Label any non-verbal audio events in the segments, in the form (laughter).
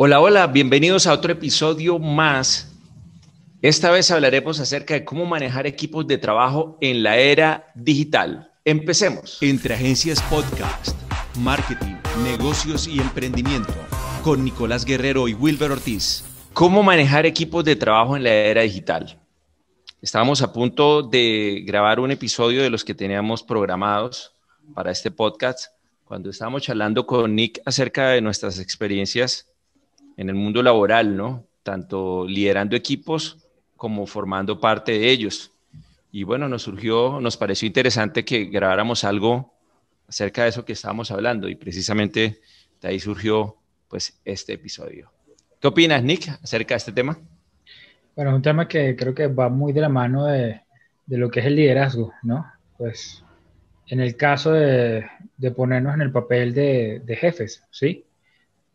Hola, hola, bienvenidos a otro episodio más. Esta vez hablaremos acerca de cómo manejar equipos de trabajo en la era digital. Empecemos. Entre Agencias Podcast, Marketing, Negocios y Emprendimiento, con Nicolás Guerrero y Wilber Ortiz. ¿Cómo manejar equipos de trabajo en la era digital? Estábamos a punto de grabar un episodio de los que teníamos programados para este podcast cuando estábamos charlando con Nick acerca de nuestras experiencias en el mundo laboral, ¿no? Tanto liderando equipos como formando parte de ellos. Y bueno, nos surgió, nos pareció interesante que grabáramos algo acerca de eso que estábamos hablando y precisamente de ahí surgió pues este episodio. ¿Qué opinas, Nick, acerca de este tema? Bueno, un tema que creo que va muy de la mano de, lo que es el liderazgo, ¿no? Pues en el caso de, ponernos en el papel de, de jefes, ¿sí?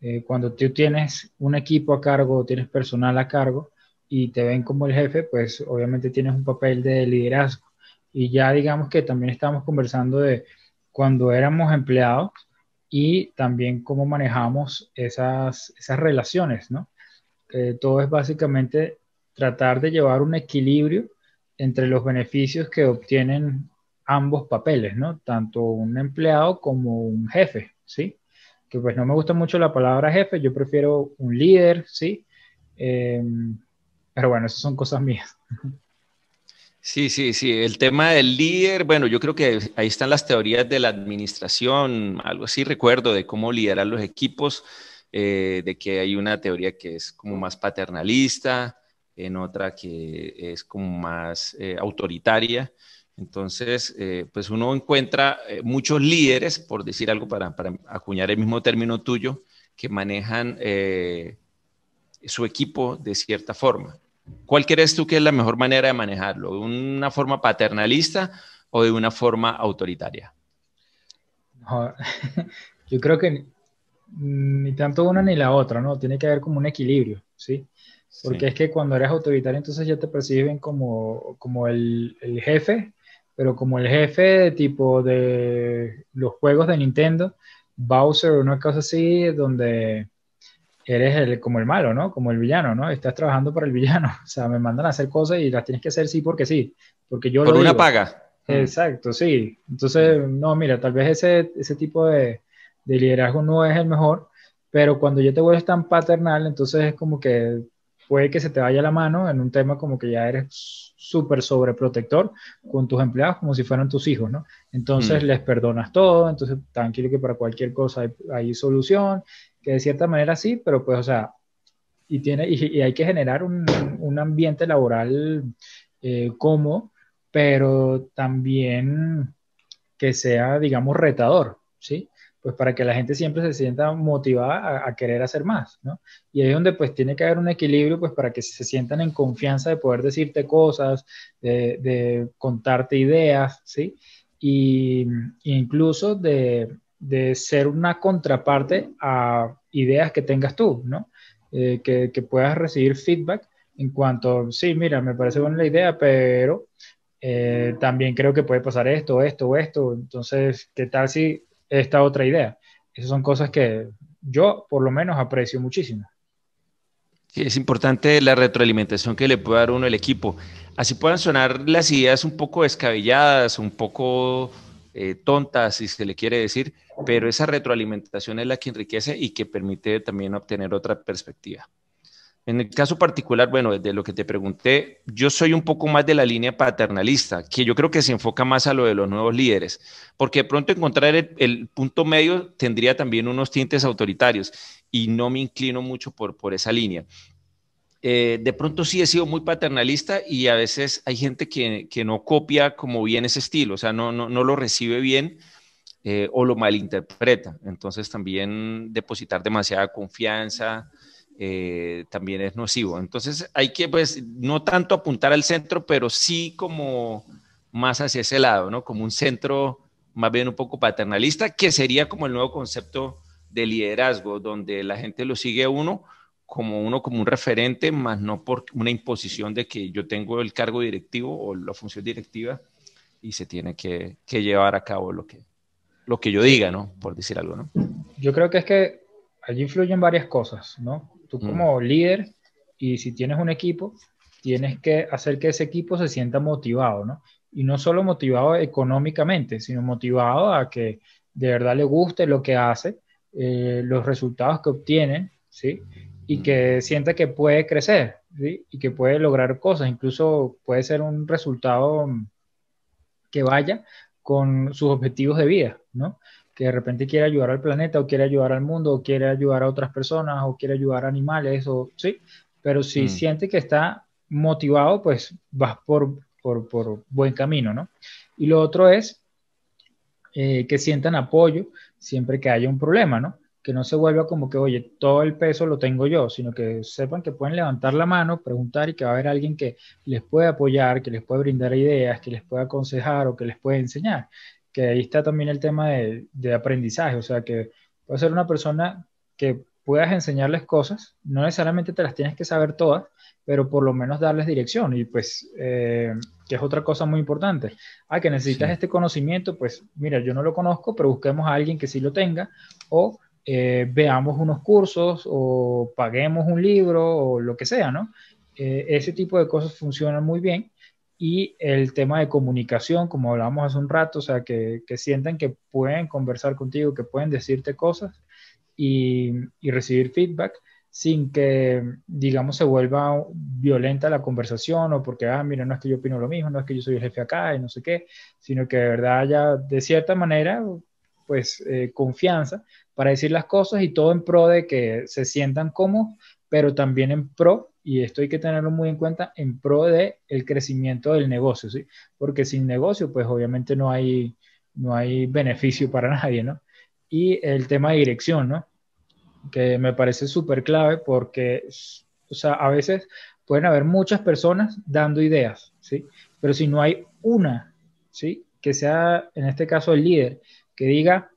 Eh, cuando tú tienes un equipo a cargo, tienes personal a cargo y te ven como el jefe, pues obviamente tienes un papel de liderazgo. Y ya digamos que también estamos conversando de cuando éramos empleados y también cómo manejamos esas, esas relaciones, ¿no? todo es básicamente tratar de llevar un equilibrio entre los beneficios que obtienen ambos papeles, ¿no? Tanto un empleado como un jefe, ¿sí? Pues no me gusta mucho la palabra jefe, yo prefiero un líder, ¿sí? Em, pero bueno, esas son cosas mías. Sí, sí, sí. El tema del líder, bueno, yo creo que ahí están las teorías de la administración, algo así recuerdo de cómo liderar los equipos, eh, de que hay una teoría que es como más paternalista, en otra que es como más eh, autoritaria. Entonces, eh, pues uno encuentra eh, muchos líderes, por decir algo, para, acuñar el mismo término tuyo, que manejan eh, su equipo de cierta forma. ¿Cuál crees tú que es la mejor manera de manejarlo? ¿De una forma paternalista o de una forma autoritaria? (laughs) yo creo que ni tanto una ni la otra, ¿no? Tiene que haber como un equilibrio, ¿sí? Porque es que cuando eres autoritario, entonces ya te perciben como, como el, el jefe pero como el jefe tipo de los juegos de Nintendo, Bowser o una cosa así, donde eres el, como el malo, ¿no? Como el villano, ¿no? Estás trabajando para el villano. (laughs) O sea, me mandan a hacer cosas y las tienes que hacer sí porque sí. Porque yo Por una paga. (laughs) Exacto, sí. Entonces, no, mira, tal vez ese, ese tipo de, de liderazgo no es el mejor, pero cuando ya te vuelves tan paternal, entonces es como que puede que se te vaya la mano en un tema como que ya eres súper sobreprotector con tus empleados como si fueran tus hijos, ¿no? Entonces mm. les perdonas todo, entonces tranquilo que para cualquier cosa hay, solución, que de cierta manera sí, pero pues, o sea, y, tiene, y, hay que generar un, un ambiente laboral eh, cómodo, pero también que sea, digamos, retador, ¿sí? Pues para que la gente siempre se sienta motivada a, querer hacer más, ¿no? Y ahí es donde pues tiene que haber un equilibrio, pues para que se sientan en confianza de poder decirte cosas, de, contarte ideas, ¿sí? Y incluso de, ser una contraparte a ideas que tengas tú, ¿no? Eh, que, puedas recibir feedback en cuanto, sí, mira, me parece buena la idea, pero eh, también creo que puede pasar esto, esto, esto. Entonces, ¿qué tal si esta otra idea. Esas son cosas que yo por lo menos aprecio muchísimo. Sí, es importante la retroalimentación que le puede dar uno el equipo. Así puedan sonar las ideas un poco descabelladas, un poco eh, tontas, si se le quiere decir, pero esa retroalimentación es la que enriquece y que permite también obtener otra perspectiva. En el caso particular, bueno, de lo que te pregunté, yo soy un poco más de la línea paternalista, que yo creo que se enfoca más a lo de los nuevos líderes, porque de pronto encontrar el, punto medio tendría también unos tintes autoritarios y no me inclino mucho por, por esa línea. Eh, de pronto sí he sido muy paternalista y a veces hay gente que, que no copia como bien ese estilo, o sea, no, no, no lo recibe bien eh, o lo malinterpreta. Entonces también depositar demasiada confianza eh, también es nocivo. Entonces hay que, pues, no tanto apuntar al centro, pero sí como más hacia ese lado, ¿no? Como un centro más bien un poco paternalista, que sería como el nuevo concepto de liderazgo, donde la gente lo sigue a uno como uno como un referente, más no por una imposición de que yo tengo el cargo directivo o la función directiva y se tiene que, que llevar a cabo lo que, lo que yo diga, ¿no? Por decir algo, ¿no? Yo creo que es que allí influyen varias cosas, ¿no? Tú mm. como líder y si tienes un equipo, tienes que hacer que ese equipo se sienta motivado, ¿no? Y no solo motivado económicamente, sino motivado a que de verdad le guste lo que hace, eh, los resultados que obtienen, ¿sí? Y que sienta que puede crecer, ¿sí? Y que puede lograr cosas, incluso puede ser un resultado que vaya con sus objetivos de vida, ¿no? Que de repente quiere ayudar al planeta o quiere ayudar al mundo o quiere ayudar a otras personas o quiere ayudar a animales o sí, pero si mm. siente que está motivado, pues vas por, por, buen camino, ¿no? Y lo otro es eh, que sientan apoyo siempre que haya un problema, ¿no? Que no se vuelva como que, oye, todo el peso lo tengo yo, sino que sepan que pueden levantar la mano, preguntar y que va a haber alguien que les puede apoyar, que les puede brindar ideas, que les puede aconsejar o que les puede enseñar. Que ahí está también el tema de, de aprendizaje, o sea, que puede ser una persona que puedas enseñarles cosas, no necesariamente te las tienes que saber todas, pero por lo menos darles dirección y pues, eh, que es otra cosa muy importante. Ah, que necesitas este conocimiento, pues mira, yo no lo conozco, pero busquemos a alguien que sí lo tenga o eh, veamos unos cursos o paguemos un libro o lo que sea, ¿no? Eh, ese tipo de cosas funcionan muy bien. Y el tema de comunicación, como hablábamos hace un rato, o sea, que, que sientan que pueden conversar contigo, que pueden decirte cosas y, y recibir feedback sin que, digamos, se vuelva violenta la conversación o porque, ah, mira, no es que yo opino lo mismo, no es que yo soy el jefe acá y no sé qué, sino que de verdad haya, de cierta manera, pues, eh, confianza para decir las cosas y todo en pro de que se sientan cómodos, pero también en pro, y esto hay que tenerlo muy en cuenta, en pro de el crecimiento del negocio, ¿sí? Porque sin negocio, pues, obviamente no hay, no hay beneficio para (laughs) nadie, ¿no? Y el tema de dirección, ¿no? que me parece súper clave porque, o sea, a veces pueden haber muchas personas dando ideas, ¿sí? Pero si no hay una, ¿sí? Que sea, en este caso, el líder, que diga,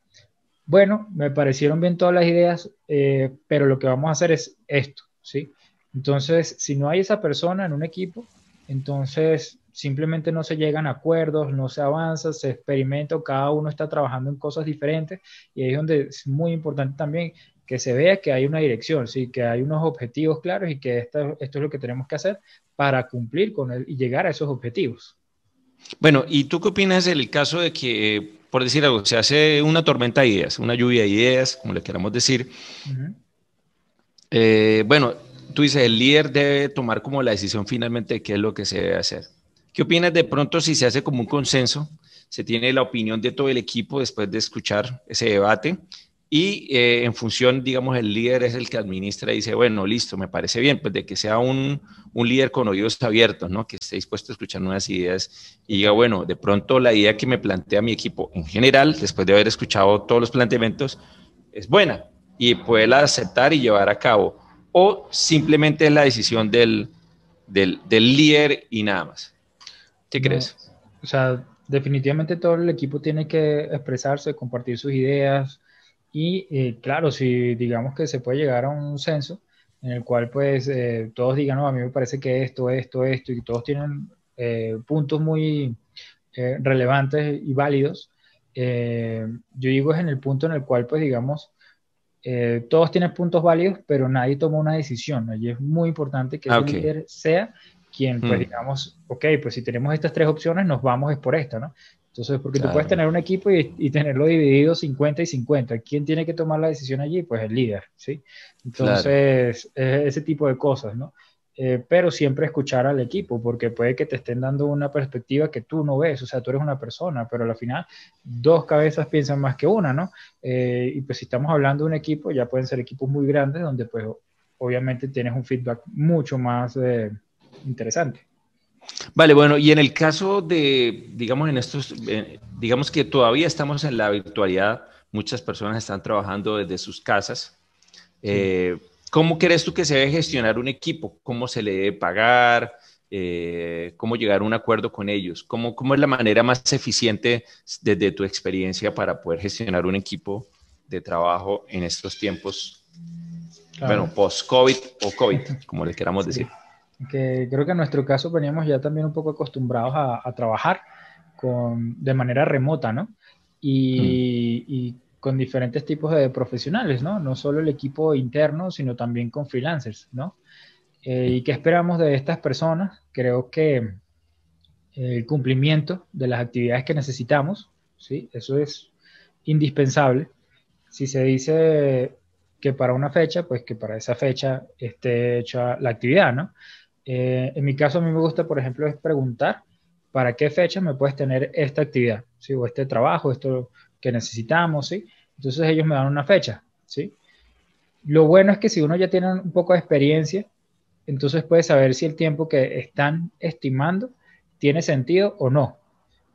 bueno, me parecieron bien todas las ideas, eh, pero lo que vamos a hacer es esto, ¿sí? Entonces, si no hay esa persona en un equipo, entonces simplemente no se llegan a acuerdos, no se avanza, se experimenta, cada uno está trabajando en cosas diferentes y ahí es donde es muy importante también que se vea que hay una dirección, ¿sí? que hay unos objetivos claros y que esto, esto es lo que tenemos que hacer para cumplir con él y llegar a esos objetivos. Bueno, ¿y tú qué opinas del caso de que, por decir algo, se hace una tormenta de ideas, una lluvia de ideas, como le queramos decir? Eh, bueno, tú dices, el líder debe tomar como la decisión finalmente de qué es lo que se debe hacer. ¿Qué opinas de pronto si se hace como un consenso? Se tiene la opinión de todo el equipo después de escuchar ese debate y eh, en función, digamos, el líder es el que administra y dice, bueno, listo, me parece bien, pues de que sea un, un, líder con oídos abiertos, ¿no? Que esté dispuesto a escuchar nuevas ideas y diga, bueno, de pronto la idea que me plantea mi equipo en general, después de haber escuchado todos los planteamientos, es buena y puede la aceptar y llevar a cabo. O simplemente es la decisión del, del, del líder y nada más. ¿Qué crees? o sea, definitivamente todo el equipo tiene que expresarse, compartir sus ideas, y eh, claro, si digamos que se puede llegar a un censo en el cual pues eh, todos digan, no, a mí me parece que esto, esto, esto, y todos tienen eh, puntos muy relevantes y válidos, yo digo es en el punto en el cual pues digamos, todos tienen puntos válidos, pero nadie toma una decisión. Y es muy importante que el líder sea quien, pues mm. digamos, ok, pues si tenemos estas tres opciones, nos vamos es por esta, ¿no? Entonces, porque tú puedes tener un equipo y, tenerlo dividido 50 y 50. ¿Quién tiene que tomar la decisión allí? Pues el líder, ¿sí? Entonces, ese tipo de cosas, ¿no? Eh, pero siempre escuchar al equipo, porque puede que te estén dando una perspectiva que tú no ves, o sea, tú eres una persona, pero al final dos cabezas piensan más que una, ¿no? Eh, y pues si estamos hablando de un equipo, ya pueden ser equipos muy grandes, donde pues obviamente tienes un feedback mucho más eh, interesante. Vale, bueno, y en el caso de, digamos, en estos, eh, digamos que todavía estamos en la virtualidad, muchas personas están trabajando desde sus casas. Eh, ¿Cómo crees tú que se debe gestionar un equipo? ¿Cómo se le debe pagar? Eh, ¿Cómo llegar a un acuerdo con ellos? ¿Cómo, ¿Cómo es la manera más eficiente desde tu experiencia para poder gestionar un equipo de trabajo en estos tiempos, bueno, post-COVID o COVID, como le queramos decir? que creo que en nuestro caso veníamos ya también un poco acostumbrados a, trabajar con, de manera remota, ¿no? Y, con diferentes tipos de profesionales, ¿no? No solo el equipo interno, sino también con freelancers, ¿no? Eh, ¿Y qué esperamos de estas personas? Creo que el cumplimiento de las actividades que necesitamos, ¿sí? Eso es indispensable. Si se dice que para una fecha, pues que para esa fecha esté hecha la actividad, ¿no? Eh, en mi caso, a mí me gusta, por ejemplo, es preguntar para qué fecha me puedes tener esta actividad, ¿sí? O este trabajo, esto que necesitamos, ¿sí? Entonces ellos me dan una fecha, ¿sí? Lo bueno es que si uno ya tiene un poco de experiencia, entonces puede saber si el tiempo que están estimando tiene sentido o no.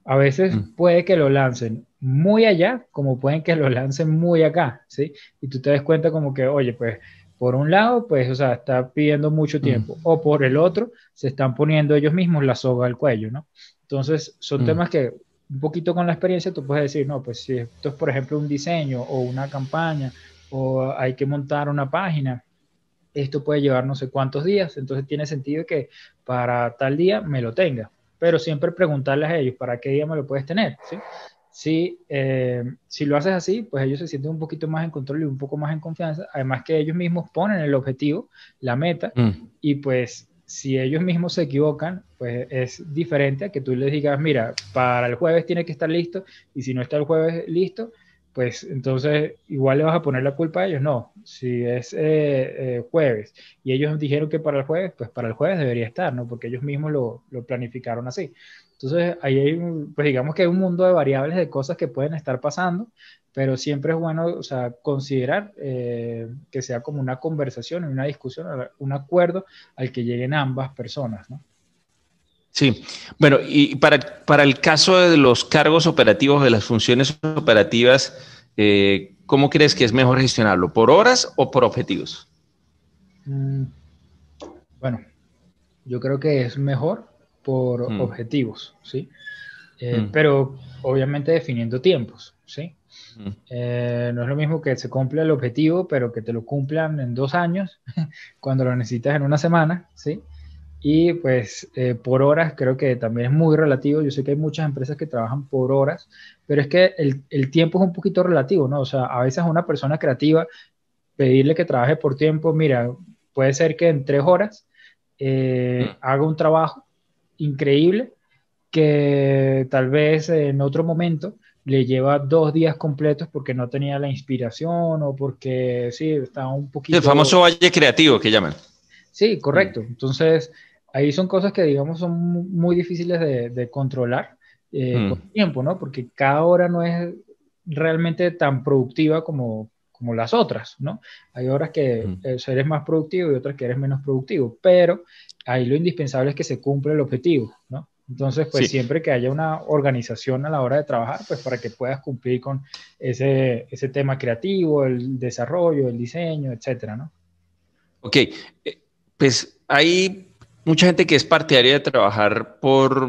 A veces mm. puede que lo lancen muy allá, como pueden que lo lancen muy acá, ¿sí? Y tú te das cuenta como que, oye, pues por un lado, pues, o sea, está pidiendo mucho mm. tiempo, o por el otro, se están poniendo ellos mismos la soga al cuello, ¿no? Entonces, son mm. temas que un poquito con la experiencia tú puedes decir, no, pues si esto es, por ejemplo, un diseño o una campaña, o hay que montar una página, esto puede llevar no sé cuántos días, entonces tiene sentido que para tal día me lo tenga, pero siempre preguntarles a ellos, ¿para qué día me lo puedes tener? ¿Sí? Si, eh, si lo haces así, pues ellos se sienten un poquito más en control y un poco más en confianza. Además que ellos mismos ponen el objetivo, la meta, mm. y pues si ellos mismos se equivocan, pues es diferente a que tú les digas, mira, para el jueves tiene que estar listo, y si no está el jueves listo, pues entonces igual le vas a poner la culpa a ellos. No, si es eh, eh, jueves y ellos dijeron que para el jueves, pues para el jueves debería estar, ¿no? Porque ellos mismos lo, lo planificaron así. Entonces, ahí hay, pues digamos que hay un mundo de variables, de cosas que pueden estar pasando, pero siempre es bueno, o sea, considerar eh, que sea como una conversación, una discusión, un acuerdo al que lleguen ambas personas, ¿no? Sí, bueno, y para, para el caso de los cargos operativos, de las funciones operativas, eh, ¿cómo crees que es mejor gestionarlo? ¿Por horas o por objetivos? Mm, bueno, yo creo que es mejor por mm. objetivos, ¿sí? Eh, mm. Pero obviamente definiendo tiempos, ¿sí? Eh, no es lo mismo que se cumpla el objetivo, pero que te lo cumplan en dos años, (laughs) cuando lo necesitas en una semana, ¿sí? Y pues eh, por horas creo que también es muy relativo. Yo sé que hay muchas empresas que trabajan por horas, pero es que el, el, tiempo es un poquito relativo, ¿no? O sea, a veces a una persona creativa pedirle que trabaje por tiempo, mira, puede ser que en tres horas eh, mm. haga un trabajo increíble que tal vez en otro momento le lleva dos días completos porque no tenía la inspiración o porque sí, estaba un poquito... El famoso valle creativo que llaman. Sí, correcto. Entonces, ahí son cosas que, digamos, son muy difíciles de, controlar eh, mm. con tiempo, ¿no? Porque cada hora no es realmente tan productiva como, como las otras, ¿no? Hay horas que mm. eh, eres más productivo y otras que eres menos productivo, pero ahí lo indispensable es que se cumpla el objetivo, ¿no? Entonces, pues siempre que haya una organización a la hora de trabajar, pues para que puedas cumplir con ese, ese tema creativo, el desarrollo, el diseño, etcétera, ¿no? Ok, eh, pues hay mucha gente que es partidaria de trabajar por,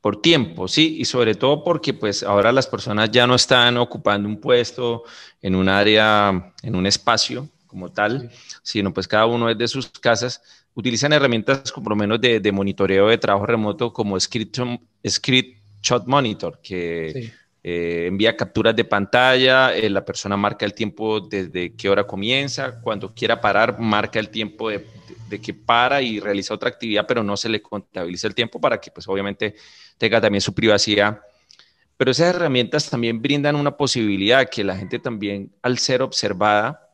por tiempo, ¿sí? Y sobre todo porque pues ahora las personas ya no están ocupando un puesto en un área, en un espacio como tal, sino pues cada uno es de sus casas, utilizan herramientas como lo menos de, monitoreo de trabajo remoto como Script, Shot Monitor, que eh, envía capturas de pantalla, eh, la persona marca el tiempo desde qué hora comienza, cuando quiera parar, marca el tiempo de de que para y realiza otra actividad, pero no se le contabiliza el tiempo para que pues obviamente tenga también su privacidad. Pero esas herramientas también brindan una posibilidad que la gente también, al ser observada,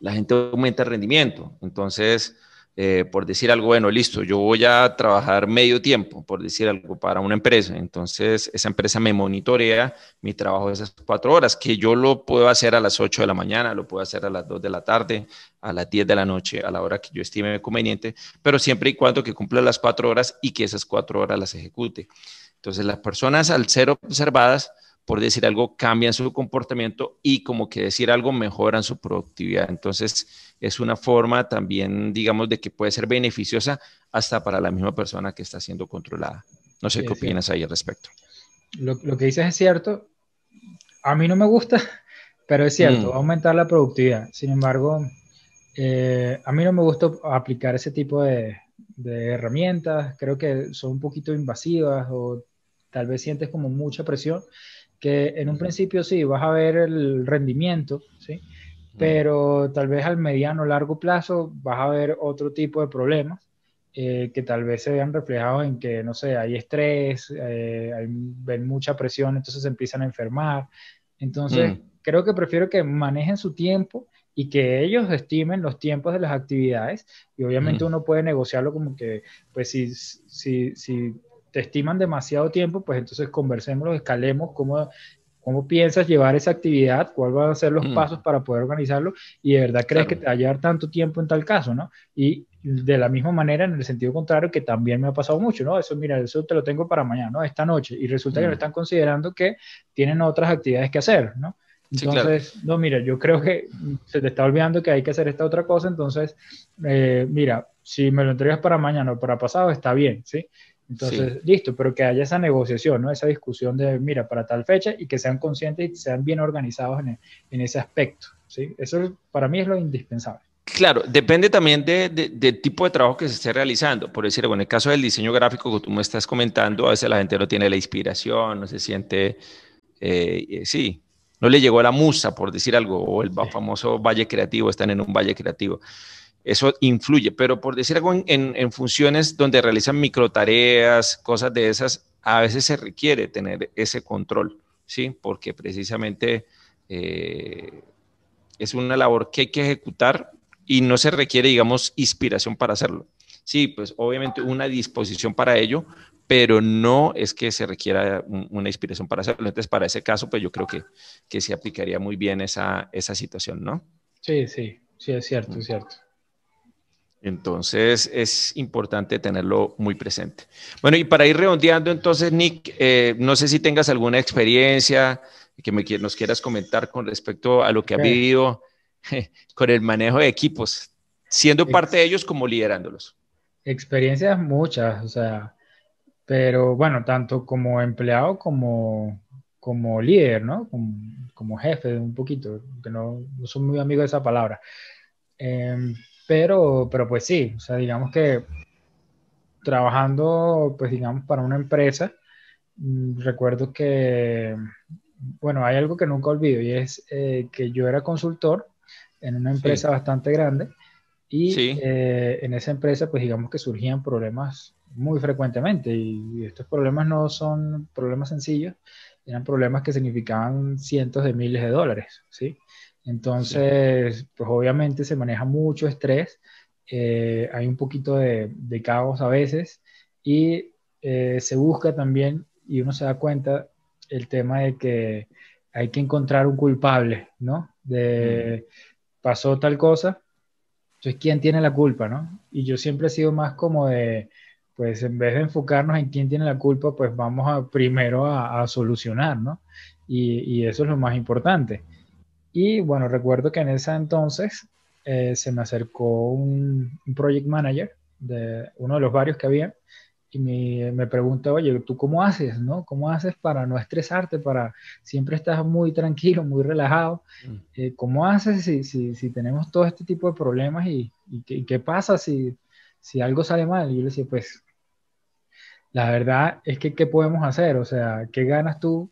la gente aumenta el rendimiento. Entonces, eh, por decir algo, bueno, listo, yo voy a trabajar medio tiempo, por decir algo, para una empresa. Entonces, esa empresa me monitorea mi trabajo esas cuatro horas, que yo lo puedo hacer a las 8 de la mañana, lo puedo hacer a las 2 de la tarde, a las 10 de la noche, a la hora que yo estime conveniente, pero siempre y cuando que cumpla las cuatro horas y que esas cuatro horas las ejecute. Entonces, las personas al ser observadas, por decir algo, cambian su comportamiento y como que decir algo mejoran su productividad. Entonces, es una forma también, digamos, de que puede ser beneficiosa hasta para la misma persona que está siendo controlada. No sé qué opinas ahí al respecto. Lo, que dices es cierto. A mí no me gusta, (laughs) pero es cierto, mm. aumentar la productividad. Sin embargo, eh, a mí no me gusta aplicar ese tipo de, de herramientas. Creo que son un poquito invasivas o tal vez sientes como mucha presión que en un principio sí, vas a ver el rendimiento, ¿sí? Pero tal vez al mediano o largo plazo vas a ver otro tipo de problemas eh, que tal vez se vean reflejados en que, no sé, hay estrés, eh, hay, ven mucha presión, entonces se empiezan a enfermar. Entonces, mm. creo que prefiero que manejen su tiempo y que ellos estimen los tiempos de las actividades y obviamente mm. uno puede negociarlo como que, pues si, si, si te estiman demasiado tiempo, pues entonces conversemos, escalemos cómo, cómo piensas llevar esa actividad, cuáles van a ser los mm. pasos para poder organizarlo y de verdad crees que te va a llevar tanto tiempo en tal caso, ¿no? Y de la misma manera, en el sentido contrario, que también me ha pasado mucho, ¿no? Eso, mira, eso te lo tengo para mañana, ¿no? Esta noche. Y resulta que no mm. están considerando que tienen otras actividades que hacer, ¿no? Entonces, no, mira, yo creo que se te está olvidando que hay que hacer esta otra cosa, entonces, eh, mira, si me lo entregas para mañana o para pasado, está bien, ¿sí? Entonces, listo, pero que haya esa negociación, ¿no? Esa discusión de, mira, para tal fecha y que sean conscientes y sean bien organizados en, en ese aspecto, ¿sí? Eso para mí es lo indispensable. Claro, depende también del tipo de trabajo que se esté realizando. Por decir, bueno, en el caso del diseño gráfico que tú me estás comentando, a veces la gente no tiene la inspiración, no se siente, eh, sí, no le llegó la musa, por decir algo, o el famoso valle creativo, están en un valle creativo. Eso influye, pero por decir algo, en, funciones donde realizan microtareas, cosas de esas, a veces se requiere tener ese control, ¿sí? Porque precisamente eh, es una labor que hay que ejecutar y no se requiere, digamos, inspiración para hacerlo. Sí, pues obviamente una disposición para ello, pero no es que se requiera una inspiración para hacerlo. Entonces, para ese caso, pues yo creo que, que se aplicaría muy bien esa, esa situación, ¿no? Sí, sí, sí, es cierto, es cierto. Entonces es importante tenerlo muy presente. Bueno, y para ir redondeando, entonces, Nick, eh, no sé si tengas alguna experiencia que me, nos quieras comentar con respecto a lo que ha vivido (laughs) con el manejo de equipos, siendo parte de ellos como liderándolos. Experiencias muchas, o sea, pero bueno, tanto como empleado como, como líder, ¿no? Como, jefe, un poquito, que no, no, soy muy amigo de esa palabra. Em, pero, pero pues sí, o sea, digamos que trabajando, pues digamos, para una empresa, mm, recuerdo que, bueno, hay algo que nunca olvido y es eh, que yo era consultor en una empresa bastante grande y eh, en esa empresa, pues digamos que surgían problemas muy frecuentemente y, estos problemas no son problemas sencillos, eran problemas que significaban cientos de miles de dólares, ¿sí? Entonces, pues obviamente se maneja mucho estrés, eh, hay un poquito de, de, caos a veces y eh, se busca también, y uno se da cuenta, el tema de que hay que encontrar un culpable, ¿no? De pasó tal cosa, entonces, ¿quién tiene la culpa, no? Y yo siempre he sido más como de, pues en vez de enfocarnos en quién tiene la culpa, pues vamos a primero a, solucionar, ¿no? Y, eso es lo más importante. Y bueno, recuerdo que en ese entonces eh, se me acercó un, un, project manager de uno de los varios que había y me, me pregunta, oye, ¿tú cómo haces, no? ¿Cómo haces para no estresarte, para siempre estás muy tranquilo, muy relajado? Mm. Eh, ¿Cómo haces si, si, si, tenemos todo este tipo de problemas y, y, qué, pasa si, si algo sale mal? Y yo le decía, pues, la verdad es que, ¿qué podemos hacer? O sea, ¿qué ganas tú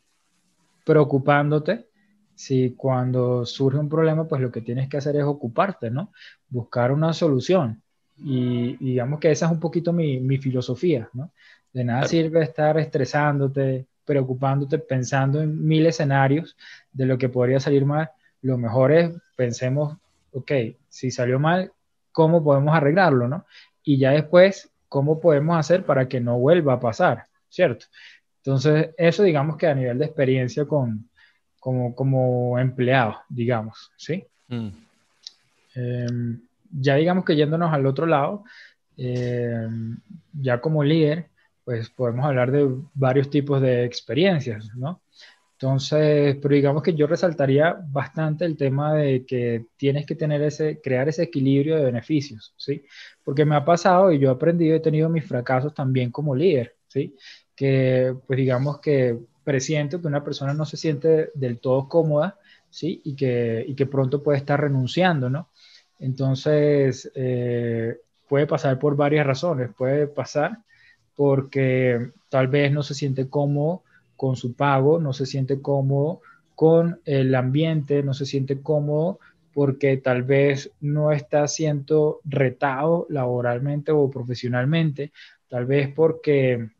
preocupándote? Si cuando surge un problema, pues lo que tienes que hacer es ocuparte, ¿no? Buscar una solución. Y, digamos que esa es un poquito mi, mi filosofía, ¿no? De nada sirve estar estresándote, preocupándote, pensando en mil escenarios de lo que podría salir mal. Lo mejor es pensemos, ok, si salió mal, ¿cómo podemos arreglarlo, no? Y ya después, ¿cómo podemos hacer para que no vuelva a pasar, ¿cierto? Entonces, eso digamos que a nivel de experiencia con, como, como empleado, digamos, ¿sí? Mm. Em, ya digamos que yéndonos al otro lado, eh, ya como líder, pues podemos hablar de varios tipos de experiencias, ¿no? Entonces, pero digamos que yo resaltaría bastante el tema de que tienes que tener ese, crear ese equilibrio de beneficios, ¿sí? Porque me ha pasado y yo he aprendido, he tenido mis fracasos también como líder, ¿sí? Que, pues digamos que presiento que una persona no se siente del todo cómoda, ¿sí? Y que, y que pronto puede estar renunciando, ¿no? Entonces, eh, puede pasar por varias razones. Puede pasar porque tal vez no se siente cómodo con su pago, no se siente cómodo con el ambiente, no se siente cómodo porque tal vez no está siendo retado laboralmente o profesionalmente, tal vez porque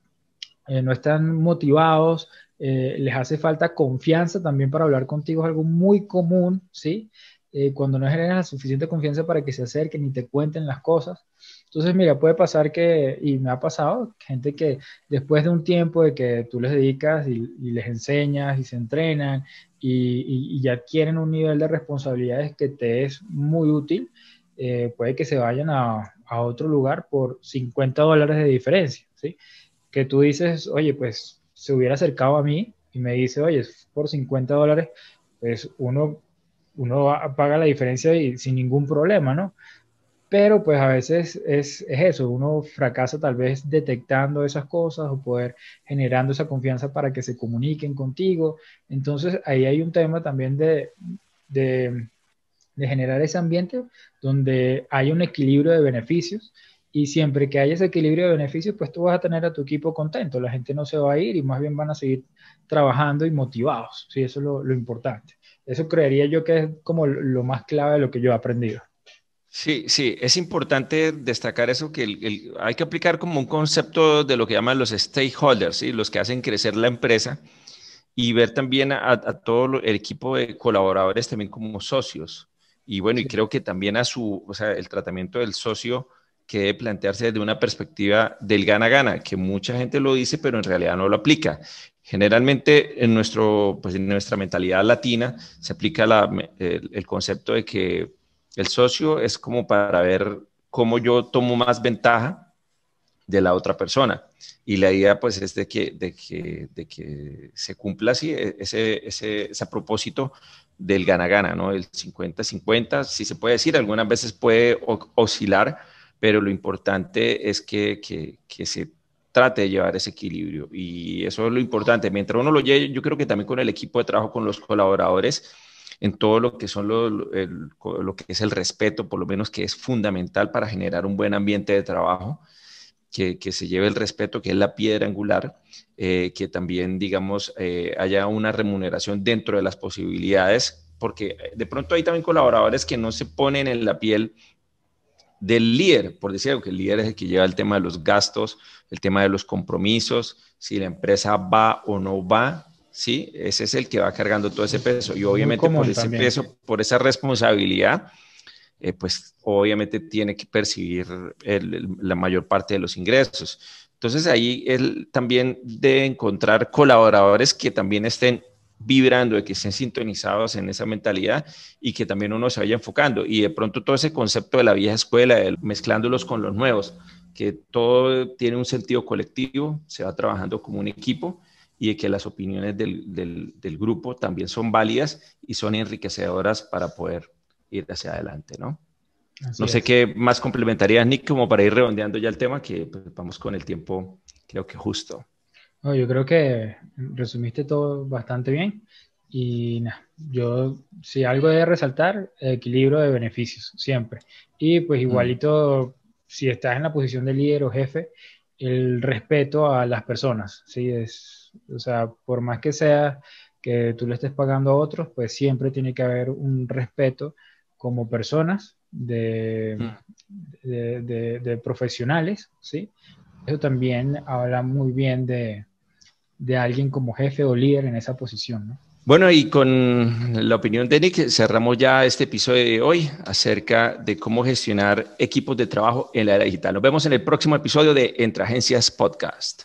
eh, no están motivados, eh, les hace falta confianza también para hablar contigo, es algo muy común, ¿sí? Eh, cuando no generan la suficiente confianza para que se acerquen y te cuenten las cosas. Entonces, mira, puede pasar que, y me ha pasado, gente que después de un tiempo de que tú les dedicas y, les enseñas y se entrenan y, y, adquieren un nivel de responsabilidades que te es muy útil, eh, puede que se vayan a, a, otro lugar por 50 dólares de diferencia, ¿sí? Que tú dices, oye, pues se hubiera acercado a mí y me dice, oye, por 50 dólares, pues uno uno paga la diferencia y sin ningún problema, ¿no? Pero pues a veces es, es, eso, uno fracasa tal vez detectando esas cosas o poder generando esa confianza para que se comuniquen contigo. Entonces ahí hay un tema también de, de, de generar ese ambiente donde hay un equilibrio de beneficios y siempre que haya ese equilibrio de beneficios, pues tú vas a tener a tu equipo contento, la gente no se va a ir y más bien van a seguir trabajando y motivados, sí, eso es lo, lo importante. Eso creería yo que es como lo más clave de lo que yo he aprendido. Sí, sí, es importante destacar eso, que hay que aplicar como un concepto de lo que llaman los stakeholders, ¿sí? los que hacen crecer la empresa, y ver también a, todo el equipo de colaboradores también como socios. Y bueno, y creo que también a su, o sea, el tratamiento del socio que debe plantearse desde una perspectiva del gana-gana, que mucha gente lo dice, pero en realidad no lo aplica. Generalmente en, nuestro, pues en nuestra mentalidad latina se aplica el, concepto de que el socio es como para ver cómo yo tomo más ventaja de la otra persona. Y la idea pues es de que, de que, de que se cumpla así e, ese, ese, ese propósito del gana-gana, ¿no? El 50-50, si se puede decir, algunas veces puede oscilar, pero lo importante es que, que, que se trate de llevar ese equilibrio. Y eso es lo importante. Mientras uno lo lleve, yo creo que también con el equipo de trabajo, con los colaboradores, en todo lo que son lo, lo, que es el respeto, por lo menos que es fundamental para generar un buen ambiente de trabajo, que, que se lleve el respeto, que es la piedra angular, eh, que también, digamos, eh, haya una remuneración dentro de las posibilidades, porque de pronto hay también colaboradores que no se ponen en la piel del líder, por decir algo, que el líder es el que lleva el tema de los gastos, el tema de los compromisos, si la empresa va o no va, ¿sí? Ese es el que va cargando todo ese peso. Y obviamente por ese peso, por esa responsabilidad, eh, pues obviamente tiene que percibir la mayor parte de los ingresos. Entonces ahí él también debe encontrar colaboradores que también estén vibrando, de que estén sintonizados en esa mentalidad y que también uno se vaya enfocando. Y de pronto todo ese concepto de la vieja escuela, mezclándolos con los nuevos, que todo tiene un sentido colectivo, se va trabajando como un equipo y de que las opiniones del, del, grupo también son válidas y son enriquecedoras para poder ir hacia adelante, ¿no? no sé qué más complementaría, Nick, como para ir redondeando ya el tema, que pues, vamos con el tiempo, creo que justo yo creo que resumiste todo bastante bien. Y nada, yo si algo de resaltar, equilibrio de beneficios, siempre. Y pues mm. igualito, si estás en la posición de líder o jefe, el respeto a las personas, ¿sí? Es, o sea, por más que sea que tú le estés pagando a otros, pues siempre tiene que haber un respeto como personas de, mm. de, de profesionales, ¿sí? Eso también habla muy bien de, de alguien como jefe o líder en esa posición. ¿no? Bueno, y con la opinión de Nick cerramos ya este episodio de hoy acerca de cómo gestionar equipos de trabajo en la era digital. Nos vemos en el próximo episodio de Entre Agencias Podcast.